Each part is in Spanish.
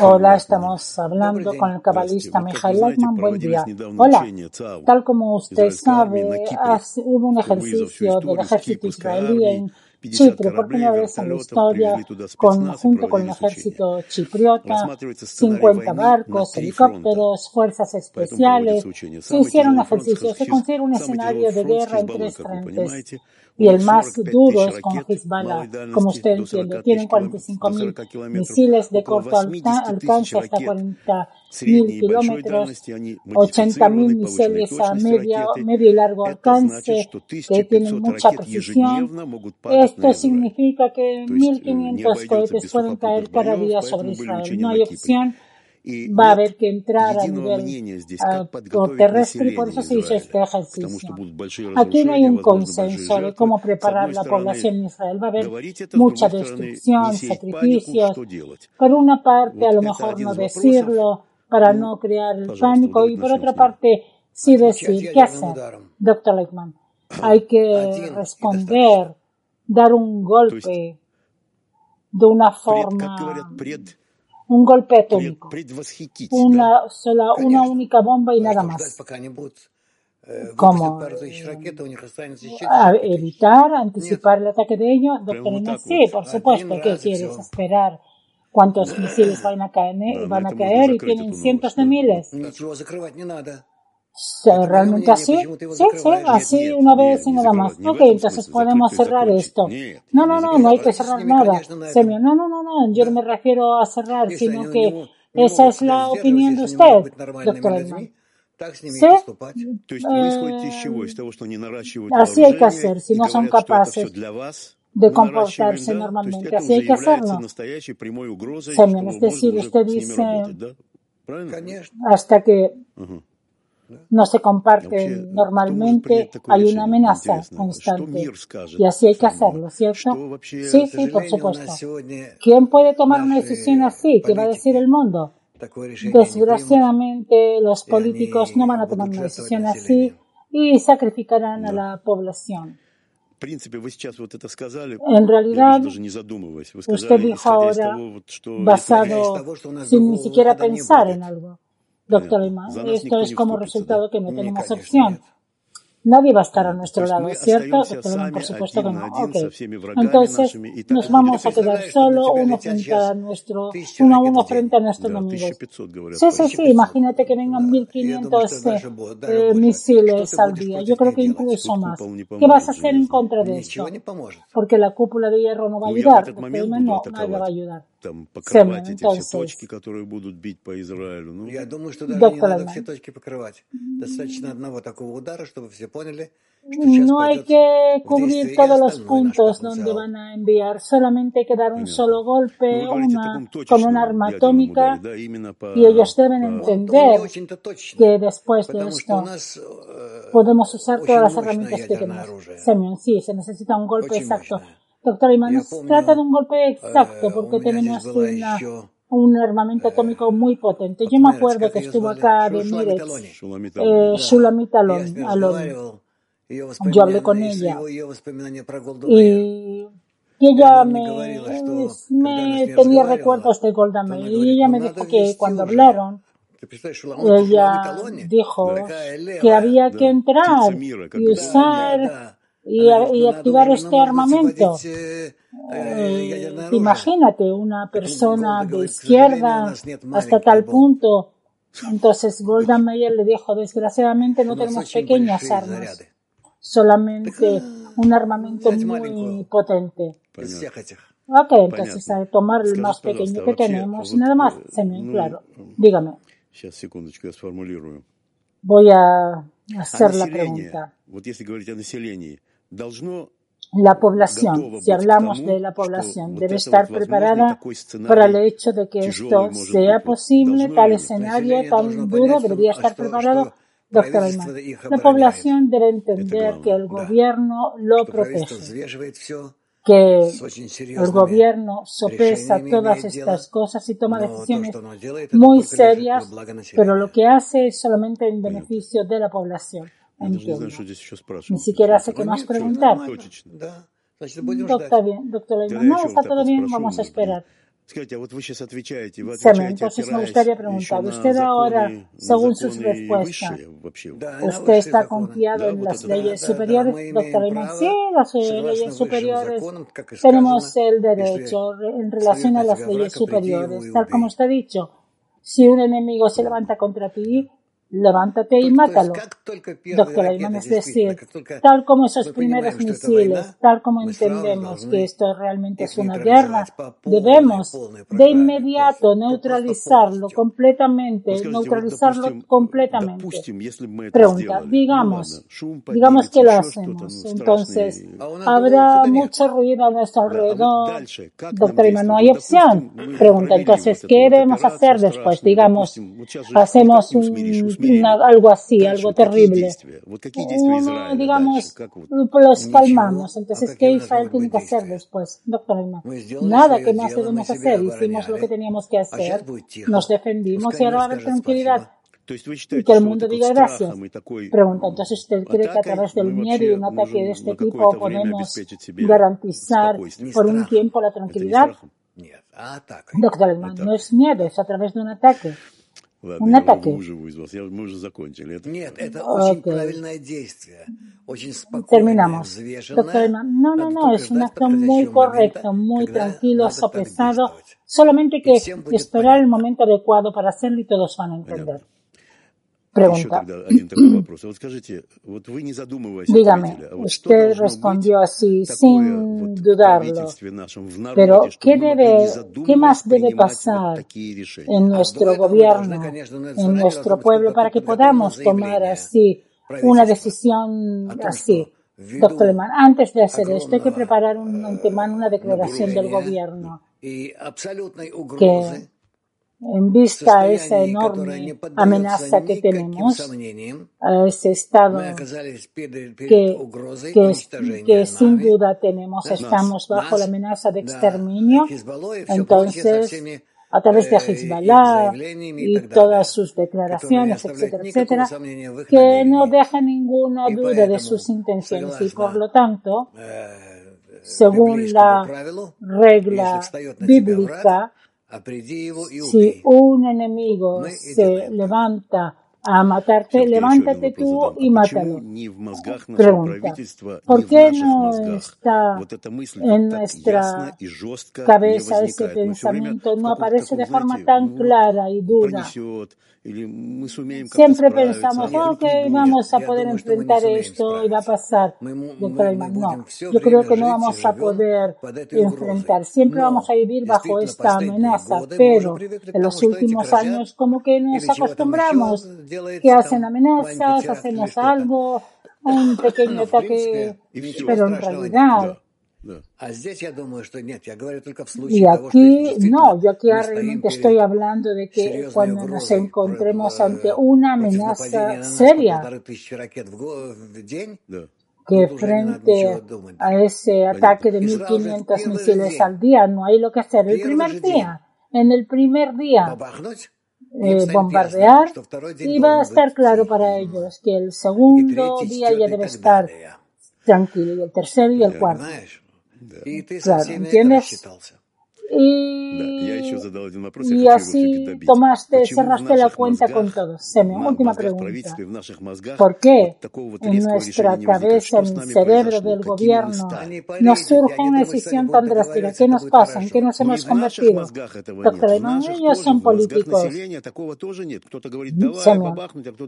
Hola, estamos hablando con el cabalista Mijail Leitman. Buen día. Hola. Tal como usted sabe, hubo un ejercicio del ejército israelí en Chipre, por primera vez en la historia, junto con el ejército chipriota, 50 barcos, helicópteros, fuerzas especiales, se hicieron ejercicios. Se considera un escenario de guerra en tres frentes y el más duro es con Hezbollah, como usted entiende. Tienen 45.000 misiles de corto alcance hasta 40.000 kilómetros, 80.000 misiles a medio, medio y largo alcance que tienen mucha precisión. Esto significa que 1.500 cohetes pueden caer cada día sobre Israel. No hay opción va a haber que entrar a nivel terrestre y por eso se hizo este ejercicio. Aquí no hay un consenso de cómo preparar la población en Israel. Va a haber mucha destrucción, sacrificios. Por una parte, a lo mejor no decirlo para no crear el pánico y por otra parte, sí decir qué hacer, doctor Leitman. Hay que responder, dar un golpe de una forma un golpe atómico, una sola, una única bomba y nada más. ¿Cómo evitar, anticipar el ataque de ellos? Sí, por supuesto. ¿Qué quieres esperar? ¿Cuántos misiles van a caer, van a caer y tienen cientos de miles? ¿Realmente así? Sí, sí, así una vez y nada más. Ok, entonces podemos cerrar esto. No, no, no, no hay que cerrar nada. No, no, no, no, yo no me refiero a cerrar, sino que esa es la opinión de usted, doctor Edman. ¿Sí? así hay que hacer, si no son capaces de comportarse normalmente. Así hay que hacerlo. Semyon, es decir, usted dice hasta que no se comparten normalmente, hay una amenaza constante. Y así hay que hacerlo, ¿cierto? Sí, sí, por supuesto. ¿Quién puede tomar una decisión así? ¿Qué va a decir el mundo? Desgraciadamente, los políticos no van a tomar una decisión así y sacrificarán a la población. En realidad, usted dijo ahora, basado sin ni siquiera pensar en algo. Doctor Iman, esto es como resultado que no tenemos opción. Nadie va a estar a nuestro lado, ¿cierto? Doctor por supuesto que no. Okay. Entonces, nos vamos a quedar solo uno frente a nuestro, uno a uno frente a nuestros enemigos. Sí, sí, sí. Imagínate que vengan 1500 eh, eh, misiles al día. Yo creo que incluso más. ¿Qué vas a hacer en contra de esto? Porque la cúpula de hierro no va a ayudar. No, nadie va a ayudar. Entonces, Doctor no hay que cubrir todos los puntos donde van a enviar, solamente hay que dar un solo golpe una, con un arma atómica y ellos deben entender que después de esto podemos usar todas las herramientas que tenemos. Semyon, sí, se necesita un golpe exacto. Doctor Iman, se trata de un golpe exacto porque tenemos una un armamento atómico muy potente. Yo me acuerdo que estuvo acá de Mirex, eh, Shulamit Alon. Yo hablé con ella. y, ella me, me tenía recuerdos de Golda Meir y ella me dijo que cuando hablaron ella dijo que había que entrar y usar y, activar este armamento. Eh, imagínate una persona de izquierda hasta tal punto. Entonces Golda Meir le dijo, desgraciadamente no tenemos pequeñas armas, solamente un armamento muy potente. Ok, entonces a tomar el más pequeño que tenemos y nada más, claro. Dígame. Voy a hacer la pregunta la población, si hablamos de la población, debe estar preparada para el hecho de que esto sea posible, tal escenario tan duro debería estar preparado. Doctor Ayman, la población debe entender que el gobierno lo protege, que el gobierno sopesa todas estas cosas y toma decisiones muy serias, pero lo que hace es solamente en beneficio de la población. Entiendo. Ni siquiera sé qué más preguntar. Doctor, bien, doctor no, está todo bien, vamos a esperar. Entonces me gustaría preguntar, usted ahora, según sus respuestas, ¿usted está confiado en las leyes superiores? Doctor Leiman, sí, las leyes superiores, tenemos el derecho en relación a las leyes superiores, tal como usted ha dicho. Si un enemigo se levanta contra ti, levántate y mátalo. Doctor Ayman, es decir, tal como esos primeros misiles, tal como entendemos que esto realmente es una guerra, debemos de inmediato neutralizarlo completamente, neutralizarlo completamente. Pregunta, digamos, digamos que lo hacemos, entonces habrá mucho ruido a nuestro alrededor. Doctor Ayman, no hay opción. Pregunta, entonces, ¿qué debemos hacer después? Digamos, hacemos un algo así, algo terrible. Uno, digamos, los calmamos. Entonces, ¿qué Israel tiene que hacer después? Doctor nada que más debemos hacer. Hicimos lo que teníamos que hacer, nos defendimos y ahora va a haber tranquilidad y que el mundo diga gracias. Pregunta, entonces usted cree que a través del miedo y un ataque de este tipo podemos garantizar por un tiempo la tranquilidad? Doctor no es miedo, es a través de un ataque. Un ataque. Terminamos. Doctor, no, no, no, es un acto muy correcto, muy tranquilo, sopesado. Solamente que esperar el momento adecuado para hacerlo y todos van a entender. Pregunta. Dígame, usted respondió así sin dudarlo, pero ¿qué, debe, ¿qué más debe pasar en nuestro gobierno, en nuestro pueblo, para que podamos tomar así una decisión así? Doctor Lehmann, antes de hacer esto hay que preparar un antemano, una declaración del gobierno que en vista a esa enorme amenaza que tenemos, a ese estado que, que, sin duda tenemos, estamos bajo la amenaza de exterminio, entonces a través de Hezbollah y todas sus declaraciones, etcétera, etcétera, que no deja ninguna duda de sus intenciones. Y por lo tanto, según la regla bíblica, si un enemigo se levanta a matarte, levántate tú y mátalo. Pregunta, ¿por qué no está en nuestra cabeza ese pensamiento? No aparece de forma tan clara y dura. Siempre pensamos, ok, vamos a poder enfrentar esto y va a pasar. no, yo creo que no vamos a poder enfrentar. Siempre vamos a vivir bajo esta amenaza, pero en los últimos años como que nos acostumbramos que hacen amenazas, hacemos algo, un pequeño ataque, pero en realidad. y aquí, no, yo aquí realmente estoy hablando de que cuando nos encontremos ante una amenaza seria, que frente a ese ataque de 1.500 misiles al día, no hay lo que hacer. El primer día, en el primer día, eh, bombardear y va a estar claro para ellos que el segundo día ya debe estar tranquilo y el tercero y el cuarto. Claro, ¿entiendes? Y, así tomaste, cerraste la cuenta con todos. Seme, última pregunta. ¿Por qué en nuestra cabeza, en el cerebro del gobierno, nos surge una decisión tan drástica? ¿Qué nos pasa? ¿En qué nos hemos convertido? Doctor, ellos son políticos.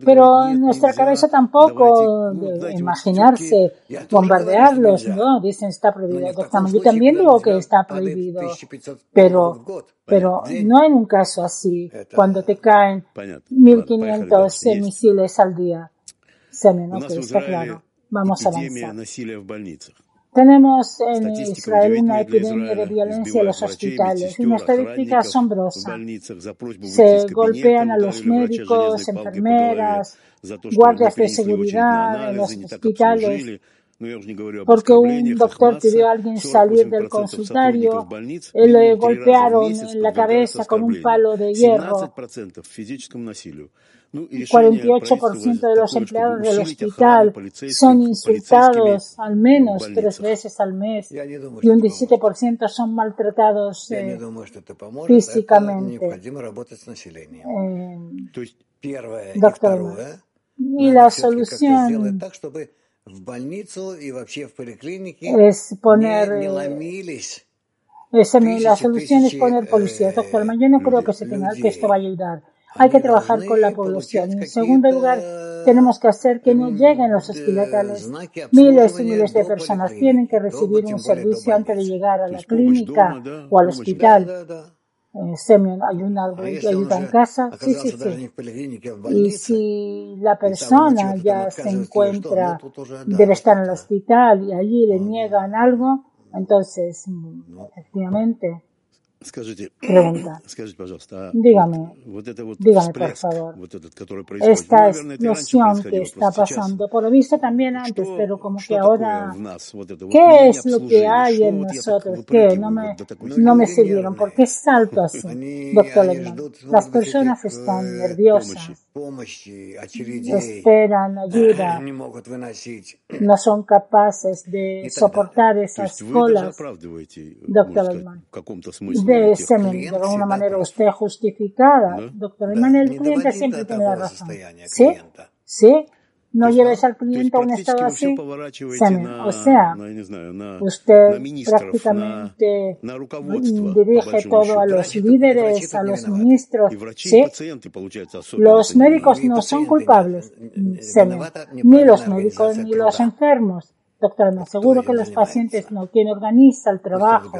Pero en nuestra cabeza tampoco imaginarse bombardearlos, ¿no? Dicen está prohibido. Doctor, yo también digo que está prohibido. Pero, pero no en un caso así, cuando te caen 1500 misiles al día. Se me nota, está claro. Vamos a avanzar. Tenemos en Israel una epidemia de violencia en los hospitales, una estadística asombrosa. Se golpean a los médicos, enfermeras, guardias de seguridad en los hospitales porque un doctor pidió a alguien salir del consultorio, y le golpearon en la cabeza con un palo de hierro. 48% de los empleados del hospital son insultados al menos tres veces al mes y un 17% son maltratados eh, físicamente. Eh, doctor, y la solución es poner la solución es poner policía. Doctor, yo no creo que, se tenga, que esto vaya a ayudar. Hay que trabajar con la población. En segundo lugar, tenemos que hacer que no lleguen los hospitales. Miles y miles de personas tienen que recibir un servicio antes de llegar a la clínica o al hospital. Eh, hay una ayuda en casa. Sí, sí, sí. Y si la persona ya se encuentra, debe estar en el hospital y allí le niegan algo, entonces, efectivamente, Pregunta. Dígame, dígame por favor. Esta explosión que está pasando, por lo visto también antes, pero como que ahora, ¿qué es lo que hay en nosotros? ¿Qué? No me, no me siguieron. ¿Por qué salto así, doctor Lehmann? Las personas están nerviosas, esperan ayuda, no son capaces de soportar esas colas, doctor Lehmann de semen de alguna manera usted justificada, doctor Emanuel, el cliente siempre tiene la razón. ¿Sí? ¿Sí? No lleves al cliente a un estado así. O sea, usted prácticamente dirige todo a los líderes, a los ministros. ¿sí? Los médicos no son culpables, ni los médicos ni los enfermos. Doctor, me aseguro que los pacientes no. Quien organiza el trabajo.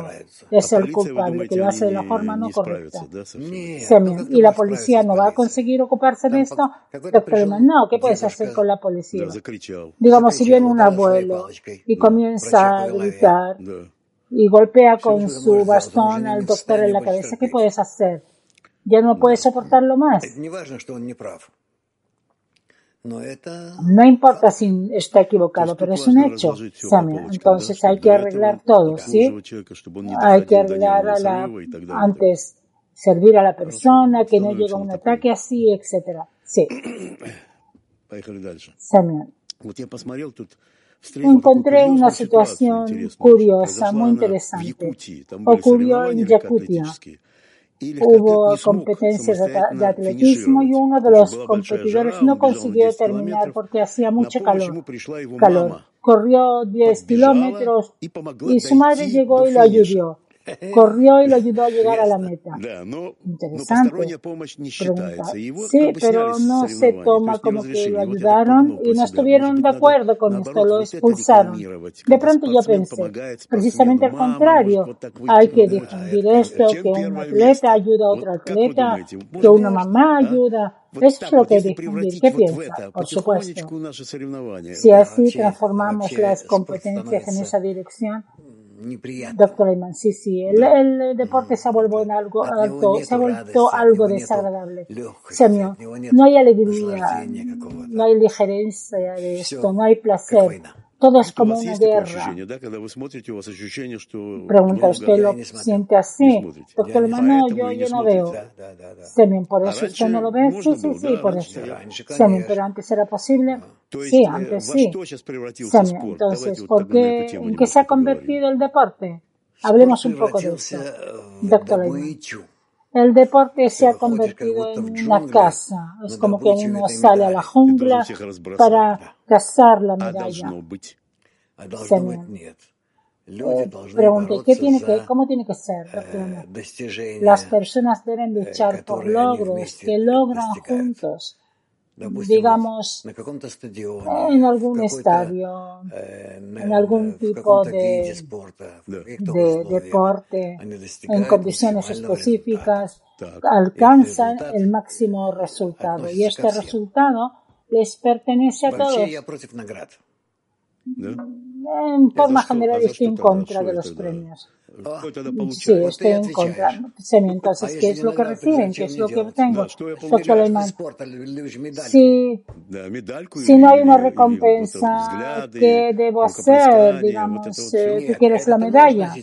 Es el culpable, que lo hace de la forma no correcta. Y la policía no va a conseguir ocuparse de esto. Doctor, no, ¿qué puedes hacer con la policía? Digamos, si viene un abuelo y comienza a gritar y golpea con su bastón al doctor en la cabeza, ¿qué puedes hacer? Ya no puedes soportarlo más. No importa si está equivocado, pero es un hecho. Entonces hay que arreglar todo, ¿sí? Hay que arreglar a la, antes servir a la persona, que no llegue un ataque así, etcétera. Sí. Encontré una situación curiosa, muy interesante. Ocurrió en Yakutia hubo competencias de atletismo y uno de los competidores no consiguió terminar porque hacía mucho calor. calor. Corrió 10 kilómetros y su madre llegó y lo ayudó. Corrió y lo ayudó a llegar a la meta. Interesante. Pregunta. Sí, pero no se toma como que lo ayudaron y no estuvieron de acuerdo con esto, lo expulsaron. De pronto yo pensé, precisamente al contrario, hay que difundir esto, que un atleta ayuda a otro atleta, que una mamá ayuda. Eso es lo que difundir. ¿Qué piensa? Por supuesto. Si así transformamos las competencias en esa dirección, Doctor Ayman, sí, sí, el, el, deporte se ha vuelto algo, algo, se ha vuelto algo desagradable. Señor, no hay alegría, no hay ligerencia de esto, no hay placer. Todo es como una guerra. Pregunta, ¿usted lo siente así? Doctor hermano, yo, yo no veo. Semen, ¿por eso usted no lo ve? Sí, sí, sí, por eso. Semen, pero antes era posible. Sí, antes sí. Semen, entonces, ¿por qué, ¿en qué se ha convertido el deporte? Hablemos un poco de eso. Doctor el deporte se ha convertido en una casa. Es como que uno sale a la jungla para cazar la medalla. Eh, pregunté, ¿qué tiene que, ¿cómo tiene que ser? Las personas deben luchar por logros que logran juntos. Digamos, en algún estadio, en algún tipo de, de deporte, en condiciones específicas, alcanzan el máximo resultado. Y este resultado les pertenece a todos. en forma general estoy en contra de los premios. Sí, estoy en contra. Entonces, ¿qué es lo que reciben? ¿Qué es lo que tengo? Doctor Lehmann, si, si no hay una recompensa, ¿qué debo hacer? Digamos, ¿tú quieres la medalla?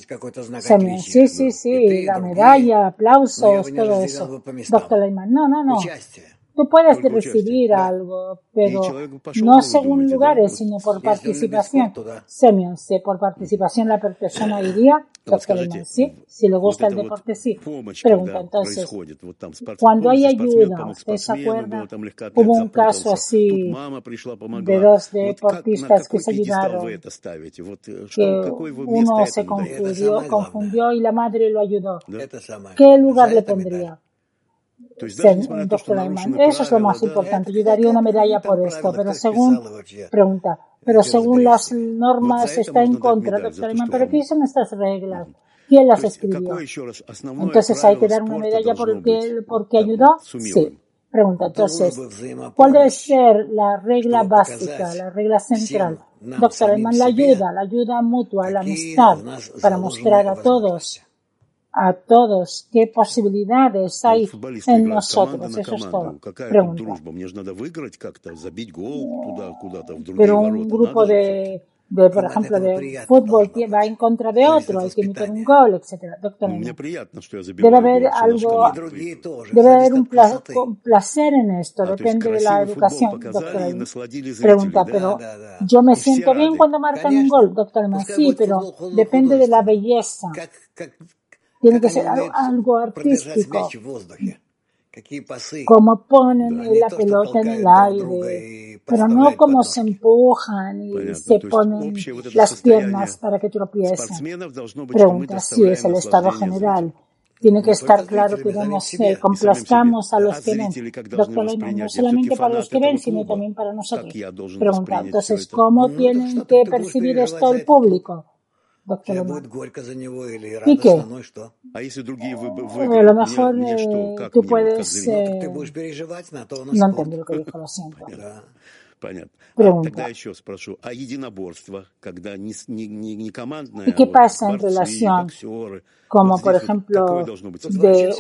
Sí, sí, sí, la medalla, aplausos, todo eso. Doctor Lehmann, no, no, no. Tú puedes recibir algo, pero no según lugares, sino por participación. Semyon, si por participación la persona iría, doctor sí, si le gusta el deporte, sí. Pregunta, entonces, cuando hay ayuda, ¿usted se acuerda? Hubo un caso así de dos deportistas que se ayudaron, que uno se confundió, confundió y la madre lo ayudó. ¿Qué lugar le pondría? Doctor Ayman. Eso es lo más importante. Yo daría una medalla por esto, pero según, pregunta, pero según las normas está en contra, doctor Ayman. ¿Pero qué son estas reglas? ¿Quién las escribió? Entonces hay que dar una medalla porque, porque ayudó. Sí. Pregunta, entonces, ¿cuál debe ser la regla básica, la regla central? Doctor Ayman, la ayuda, la ayuda mutua, la amistad, para mostrar a todos a todos qué posibilidades hay en nosotros. Eso es todo. Pregunta. Pero un grupo de, de, por ejemplo, de fútbol va en contra de otro, hay que meter un gol, etc. Doctor, debe haber algo, debe haber un placer en esto, depende de la educación, doctor. Pregunta, pero yo me siento bien cuando marcan un gol, doctor. Sí, pero depende de la belleza tiene que ser algo, artístico. Como ponen la pelota en el aire, pero no como se empujan y se ponen las piernas para que tropiecen. Pregunta si es el estado general. Tiene que estar claro que debemos eh, complazcamos a los que ven. Doctor Lehmann, no solamente para los que ven, sino también para nosotros. Pregunta, entonces, ¿cómo tienen que percibir esto el público? Doctor ¿Y qué? A lo mejor eh, tú puedes... Eh, no entiendo lo que dijo, lo siento. Pregunta. ¿Y qué pasa en relación, como por ejemplo, de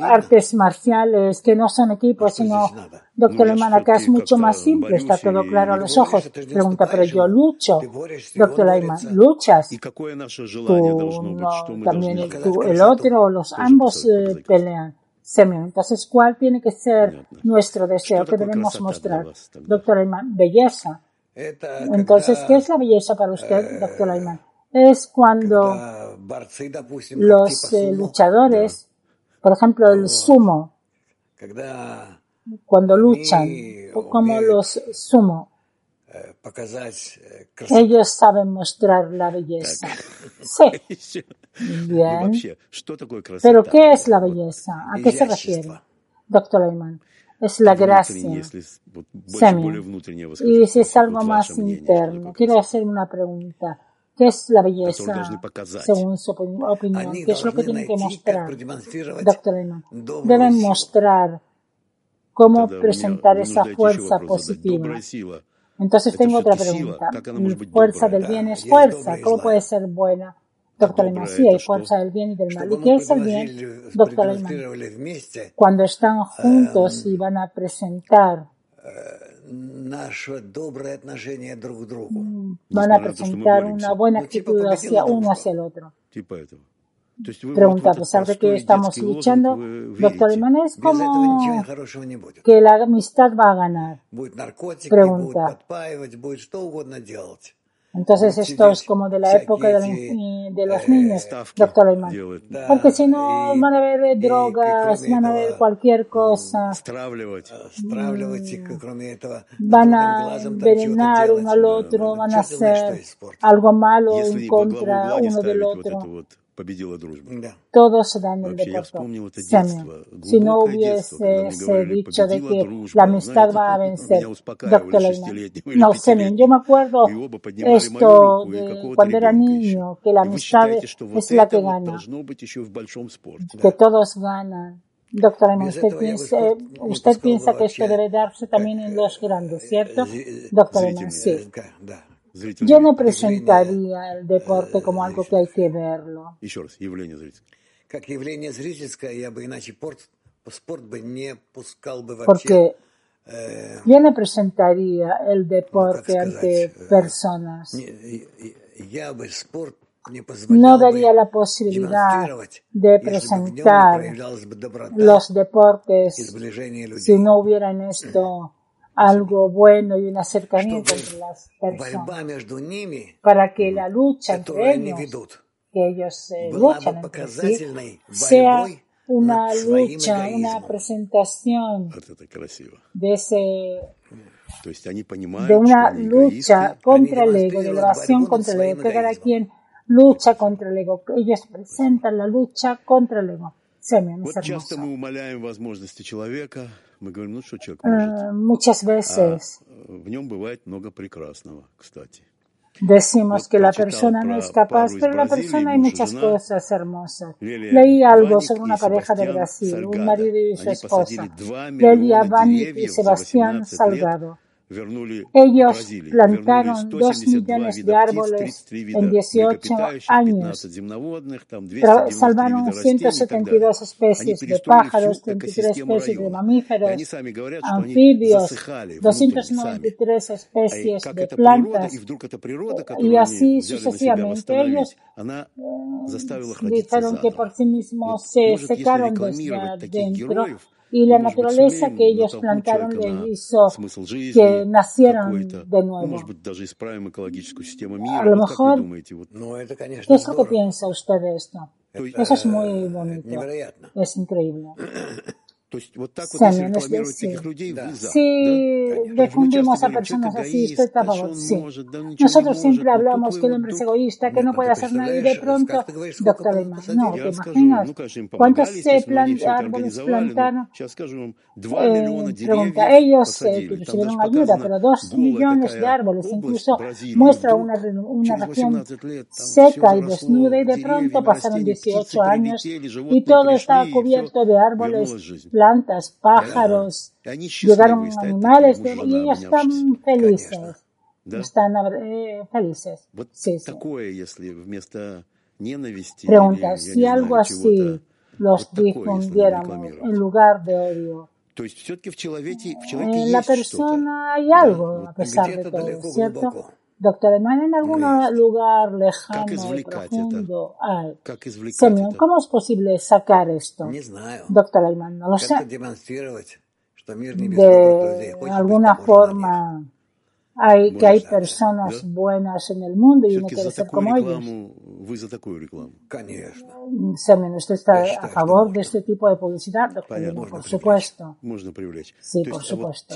artes marciales que no son equipos, sino, doctor Lehmann, acá es mucho más simple, está todo claro a los ojos. Pregunta, pero yo lucho. Doctor Lehmann, ¿luchas? Tú, no, también tú, el otro, los ambos eh, pelean. Entonces, ¿cuál tiene que ser nuestro deseo que debemos mostrar? Doctor Ayman, belleza. Entonces, ¿qué es la belleza para usted, doctor Ayman? Es cuando los eh, luchadores, por ejemplo, el sumo, cuando luchan, como los sumo, ellos saben mostrar la belleza. Sí. Bien. Pero ¿qué es la belleza? ¿A qué se refiere? Doctor Lehmann. Es la gracia. Y si es algo más interno, quiero hacer una pregunta. ¿Qué es la belleza según su opinión? ¿Qué es lo que tienen que mostrar? Doctor Lehmann. Deben mostrar cómo presentar esa fuerza positiva. Entonces tengo otra pregunta. ¿Fuerza del bien es fuerza? ¿Cómo puede ser buena? Doctor Lehmann, sí, hay fuerza del bien y del mal. ¿Y qué es el bien, doctor Lehmann? Cuando están juntos y van a presentar van a presentar una buena actitud hacia uno hacia el otro. Pregunta, a pesar de que estamos luchando, doctor Iman, es como que la amistad va a ganar. Pregunta. Entonces esto es como de la época de, los niños, doctor Ayman. Porque si no van a haber drogas, van a haber cualquier cosa. Van a envenenar uno al otro, van a hacer algo malo en contra uno del otro. Todos se dan el deporte. Si no hubiese dicho de que la amistad va a vencer, doctor No, Semyon, yo me acuerdo esto de cuando era niño, que la amistad es la que gana, que todos ganan. Doctor usted piensa, usted piensa que esto debe darse también en los grandes, ¿cierto? Doctor sí. Yo no presentaría el deporte como algo que hay que verlo. Porque yo no presentaría el deporte ante personas. No daría la posibilidad de presentar los deportes si no hubiera en esto algo bueno y un acercamiento entre las personas para que la lucha entre ellos, que ellos eh, luchan entre sí, sea una lucha, una presentación de ese de una lucha contra el ego, de la oración contra el ego, que cada quien lucha contra el ego. Ellos presentan la lucha contra el ego. Semyon, es hermoso. Uh, muchas veces. decimos que la persona no es capaz, pero la persona hay muchas cosas hermosas. Leí algo sobre una pareja de Brasil, un marido y su esposa, Delia Bani y Sebastián Salgado. Ellos plantaron dos millones de árboles en 18 años. Salvaron 172 especies de pájaros, 33 especies de mamíferos, anfibios, 293 especies de plantas. y así sucesivamente. Ellos dijeron que por sí mismos se secaron desde adentro y la naturaleza que ellos plantaron les hizo que nacieran de nuevo. A lo mejor, ¿qué es lo que piensa usted de esto? Eso es muy bonito, es increíble. Si defundimos a personas así, estoy a favor. Sí. Nosotros siempre hablamos que el hombre es egoísta, que no puede hacer nada y de pronto, doctor no, ¿te imaginas? ¿Cuántos árboles plantaron? Eh, pregunta, ellos eh, recibieron ayuda, pero dos millones de árboles, incluso muestra una, una región seca y desnuda y de pronto pasaron 18 años y todo estaba cubierto de árboles plantas, pájaros, llegaron animales y están felices. Están eh, felices. Sí, sí. Pregunta, si algo así los difundiéramos en lugar de odio, en la persona hay algo a pesar de todo, ¿cierto? Doctor Eman, en algún lugar lejano y profundo hay. Señor, ¿cómo es posible sacar esto? Doctor Eman, no lo sé. De alguna forma hay, que hay personas buenas en el mundo y uno quiere ser como ellos. Semen, ¿usted está a favor de este tipo de publicidad? por supuesto. Sí, por supuesto.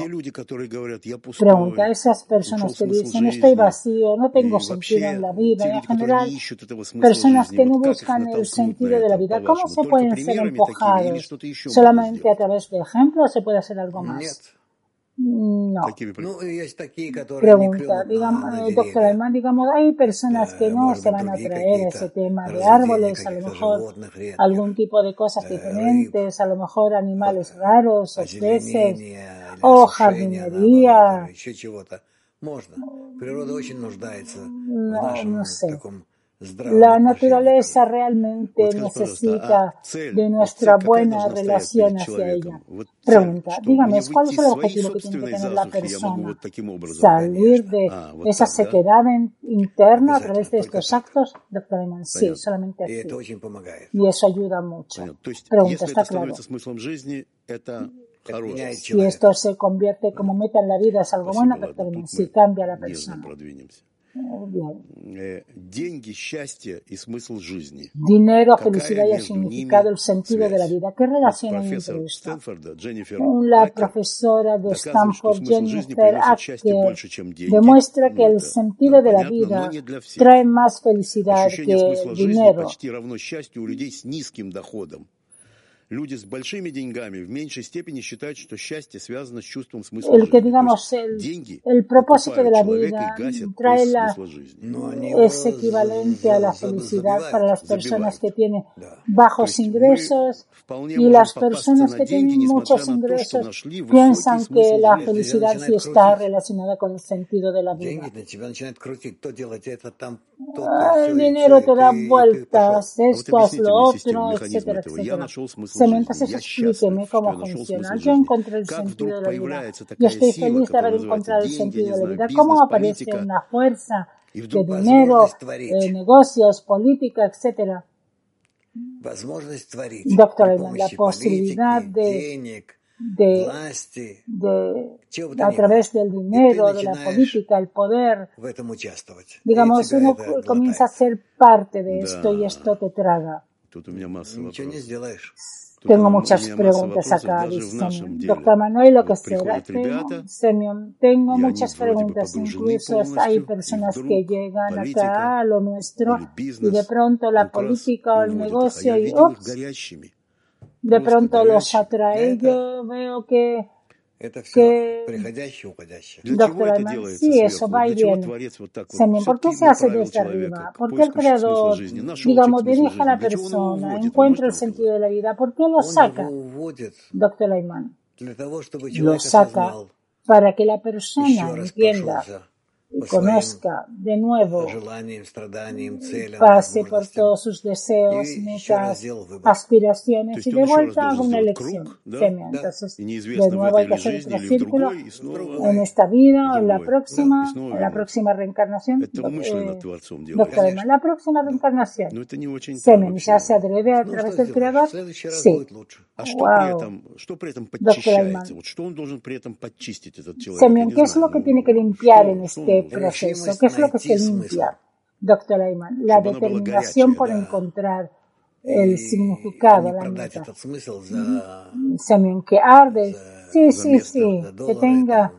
Pregunta a esas personas que dicen, estoy vacío, no tengo sentido en la vida, en general, personas que no buscan el sentido de la vida, ¿cómo se pueden ser empujados? ¿Solamente a través de ejemplos o se puede hacer algo más? No. Pregunta, digamos, doctor Alman, digamos, hay personas que no se van a traer ese tema de árboles, a lo mejor algún tipo de cosas diferentes, a lo mejor animales raros, o peces, o jardinería. No, no sé. La naturaleza realmente necesita de nuestra buena relación hacia ella. Pregunta, dígame, ¿cuál es el objetivo que tiene que tener la persona? ¿Salir de esa sequedad interna a través de estos actos? Doctor Eman, sí, solamente así. Y eso ayuda mucho. Pregunta, ¿está claro? Si esto se convierte como meta en la vida, ¿es algo bueno, doctor Eman? Sí, cambia a la persona. Dinero, felicidad y el significado, el sentido de la vida. ¿Qué relación hay entre esto? La profesora de Stanford, Jennifer Acker, demuestra que el sentido de la vida trae más felicidad que el dinero. el que digamos el, el propósito de la vida trae la, es equivalente a la felicidad para las personas que tienen bajos ingresos y las personas que tienen muchos ingresos piensan que la felicidad sí está relacionada con el sentido de la vida. El dinero te da vueltas, esto, haz lo otro, etcétera, etcétera. Mientras explíqueme cómo funciona. Yo encontré el sentido de la vida. Yo estoy feliz de haber encontrado el sentido de la vida. ¿Cómo aparece una fuerza de dinero, de negocios, política, etcétera? Doctor, la posibilidad de, de, de, a través del dinero, de la política, el poder, digamos, uno comienza a ser parte de esto y esto te traga. Tengo muchas preguntas acá, dice Doctor Manuel, lo que será. Tengo, tengo muchas preguntas. Incluso hay personas que llegan acá a lo nuestro y de pronto la política o el negocio y de pronto los atrae. Yo veo que que, doctor Ayman, sí, eso va y viene. ¿por qué se hace desde arriba? ¿Por qué el creador, digamos, dirige a la persona, encuentra el sentido de la vida? ¿Por qué lo saca, doctor Ayman? Lo saca para que la persona entienda conozca de nuevo, pase por todos sus deseos, metas, aspiraciones y de vuelta haga una elección. Entonces, de nuevo hay que hacer otro círculo en esta vida, en la próxima, en la próxima reencarnación. Eh, doctor la próxima reencarnación. Semen ya se adrede a través del Creador. Sí. Wow. Doctor Emma. Semen, ¿qué es lo que tiene que limpiar en este proceso. ¿Qué es lo que se limpia, doctor Ayman? La determinación por encontrar el significado, la meta. Semen que arde. Sí, sí, sí. Que tenga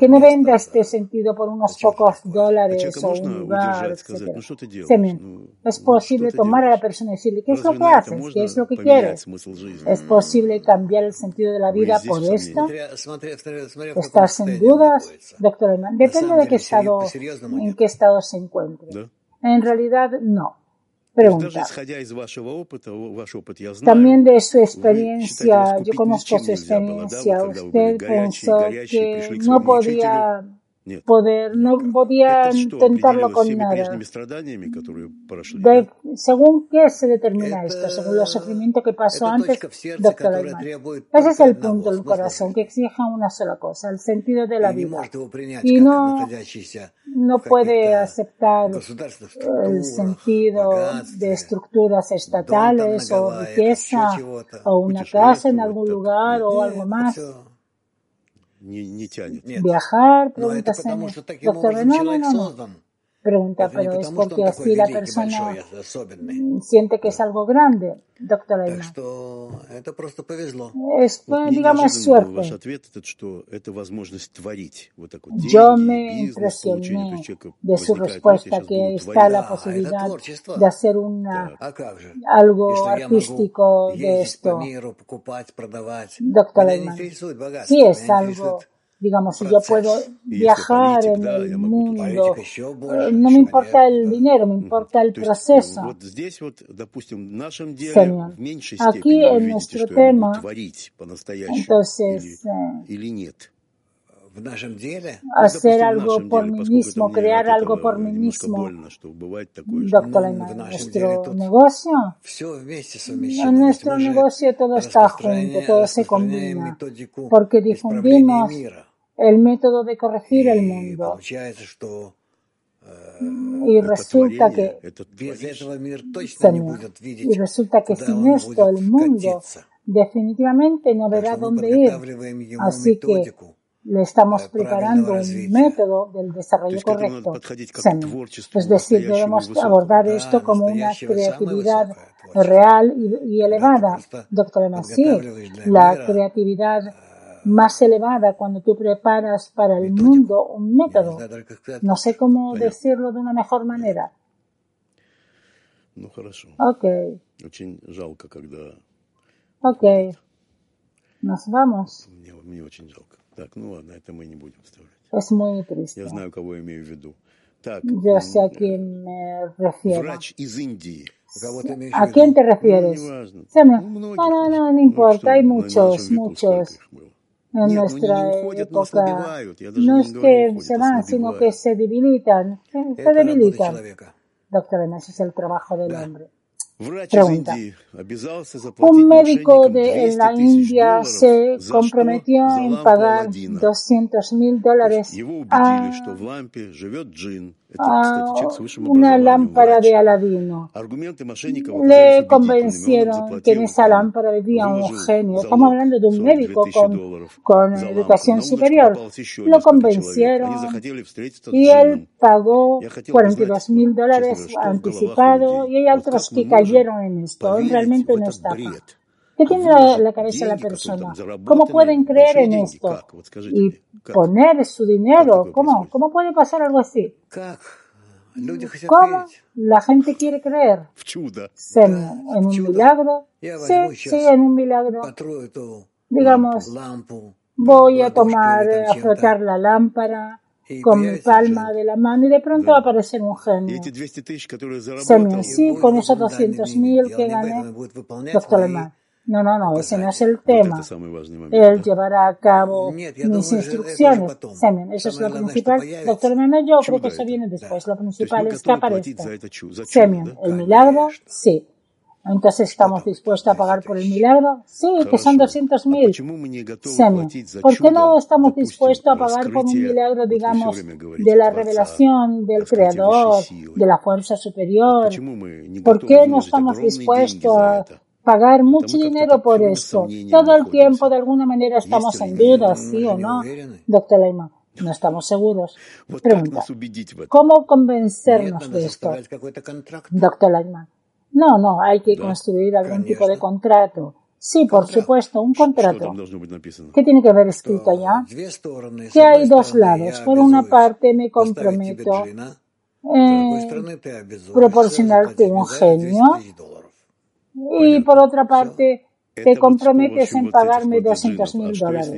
que no venda este sentido por unos pocos dólares o un lugar, etc. Es posible tomar a la persona y decirle, ¿qué es lo que haces? ¿Qué es lo que quieres? ¿Es posible cambiar el sentido de la vida por esto? ¿Estás en dudas, doctor Depende de qué estado, en qué estado se encuentre. En realidad, no. Pregunta. También de su experiencia, yo conozco su experiencia, usted pensó que no podía poder, no podía intentarlo con nada. según qué se determina esto, según el sufrimiento que pasó antes, doctor Ayman. Ese es el punto del corazón, que exija una sola cosa, el sentido de la vida. Y no, no puede aceptar el sentido de estructuras estatales o riqueza o una casa en algún lugar o algo más. Viajar, pregunta Doctor, no, no, no. Pregunta, pero es porque así la persona siente que es algo grande, doctor Ayman. Es, digamos, suerte. Yo me impresioné de su respuesta que está la posibilidad de hacer una, algo artístico de esto. Doctor Ayman, sí es algo Digamos, si yo puedo viajar en el mundo, eh, no me importa el dinero, me importa el proceso. Señor, aquí en nuestro tema, entonces, eh, hacer algo por mí mismo, crear algo por mí mismo. Doctor en nuestro negocio, en nuestro negocio todo está junto, todo se combina, porque difundimos el método de corregir el mundo. Y resulta que, y resulta que sin esto el mundo definitivamente no verá dónde ir. Así que le estamos preparando un método del desarrollo correcto. Es decir, debemos abordar esto como una creatividad real y, elevada. Doctor Masí, la creatividad más elevada cuando tú preparas para el mundo un método. No sé cómo decirlo de una mejor manera. Ok. Ok. Nos vamos. Es muy triste. Yo sé a quién me refiero. ¿A quién te refieres? No, no, no, no importa. Hay muchos, muchos en nuestra época. No es que se van, sino que se debilitan. Se debilitan. Doctor, ese es el trabajo del hombre. Pregunta. Un médico de la India se comprometió en pagar 200 mil dólares a, una lámpara de Aladino. Le convencieron que en esa lámpara vivía un genio. Estamos hablando de un médico con, con educación superior. Lo convencieron y él pagó 42 mil dólares anticipado y hay otros que cayeron en esto, realmente no está. ¿Qué tiene la, cabeza la persona? ¿Cómo pueden creer en esto? Y poner su dinero. ¿Cómo? ¿Cómo puede pasar algo así? ¿Cómo la gente quiere creer? ¿En un milagro? Sí, sí, en un milagro. Digamos, voy a tomar, a frotar la lámpara, con mi palma de la mano y de pronto va a aparecer un genio. sí, con esos 200.000 que gané, doctor Lemán. No, no, no, ese no es el tema. Él llevará a cabo mis instrucciones. Semen, eso es lo principal. Doctor Lemán, yo creo que eso viene después. Lo principal es que aparezca. Semen, el milagro, sí. Entonces, ¿estamos dispuestos a pagar por el milagro? Sí, que son 200 mil. ¿Por qué no estamos dispuestos a pagar por un milagro, digamos, de la revelación del Creador, de la fuerza superior? ¿Por qué no estamos dispuestos a pagar mucho dinero por esto? Todo el tiempo, de alguna manera, estamos en duda, ¿sí o no? Doctor Leima. No estamos seguros. Pregunta, ¿cómo convencernos de esto? Doctor Leima. No, no, hay que construir algún tipo de contrato. Sí, por supuesto, un contrato. ¿Qué tiene que haber escrito allá? Que hay dos lados. Por una parte me comprometo en proporcionarte un genio y por otra parte te comprometes en pagarme 200 mil dólares.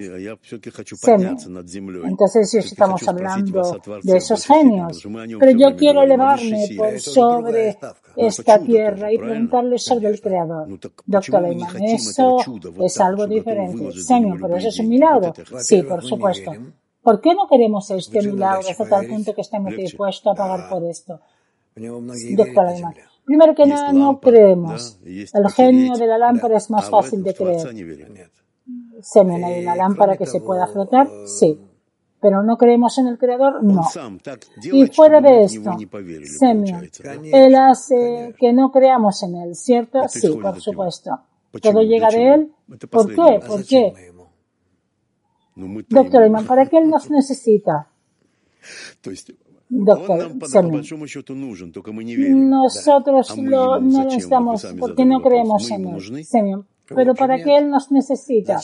Entonces, si estamos hablando de esos genios, pero yo quiero elevarme por sobre esta tierra y preguntarle sobre el Creador. Doctor Lehmann, eso es algo diferente. Señor, pero eso es un milagro. Sí, por supuesto. ¿Por qué no queremos este milagro hasta tal punto que estemos dispuestos a pagar por esto? Doctor Lehmann, Primero que nada, no creemos. El genio de la lámpara es más fácil de creer. ¿Semen hay una lámpara que se pueda flotar? Sí. Pero no creemos en el creador? No. Y fuera de esto, Semyon, él hace que no creamos en él, ¿cierto? Sí, por supuesto. ¿Todo llega de él? ¿Por qué? ¿Por qué? Doctor Iman, ¿para qué él nos necesita? Doctor Nosotros lo, no lo estamos porque no creemos en él. Señor. Pero ¿para qué Él nos necesita?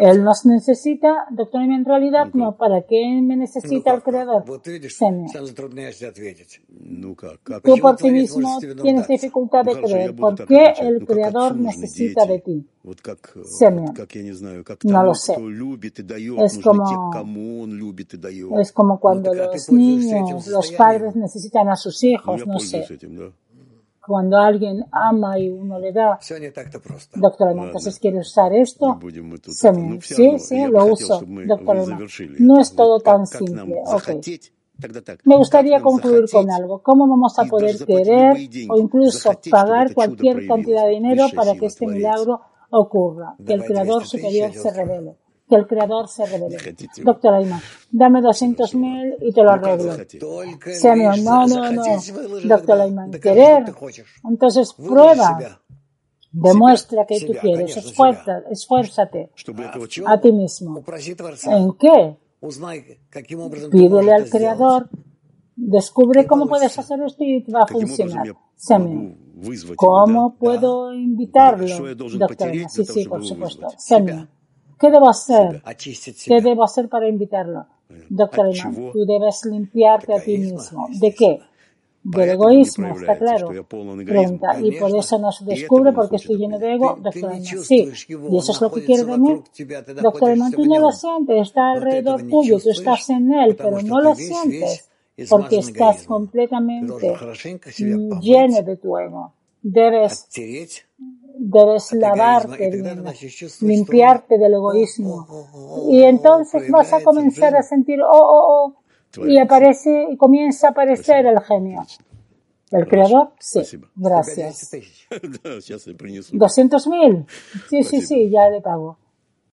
Él nos necesita, doctor, en realidad no. ¿Para qué me necesita el Creador? Tú por ti mismo tienes dificultad de creer. ¿Por qué el Creador necesita de ti? Semyon. No lo sé. Es como, es como cuando los niños, los padres necesitan a sus hijos, no sé cuando alguien ama y uno le da. Doctor entonces quiere usar esto. Sí, sí, lo uso. Doctor no es todo tan simple. Okay. Me gustaría concluir con algo. ¿Cómo vamos a poder querer o incluso pagar cualquier cantidad de dinero para que este milagro ocurra? Que el Creador Superior se revele que el creador se revele. Doctor Aima, dame 200 mil y te lo arreglo. Señor, no, no, no. Doctor Ayman, querer. Entonces prueba. Demuestra que tú quieres. Esfuerza, esfuérzate a ti mismo. ¿En qué? Pídele al creador. Descubre cómo puedes hacer esto y va a funcionar. Señor. ¿Cómo puedo invitarlo? Doctor sí, sí, por supuesto. Señor. ¿Qué debo hacer? ¿Qué debo hacer para invitarlo? Doctor Iman, tú debes limpiarte a ti mismo. ¿De qué? del egoísmo, está claro. Pregunta, y por eso no se descubre porque estoy lleno de ego, doctor Sí, y eso es lo que quiere de mí. Doctor tú no lo sientes, está alrededor tuyo, tú estás en él, pero no lo sientes porque estás completamente lleno de tu ego. Debes, debes lavarte limpiarte del egoísmo. Y entonces vas a comenzar a sentir, oh, oh, oh, y aparece y comienza a aparecer el genio. ¿El creador? Sí. Gracias. ¿200 mil? Sí, sí, sí, ya le pago.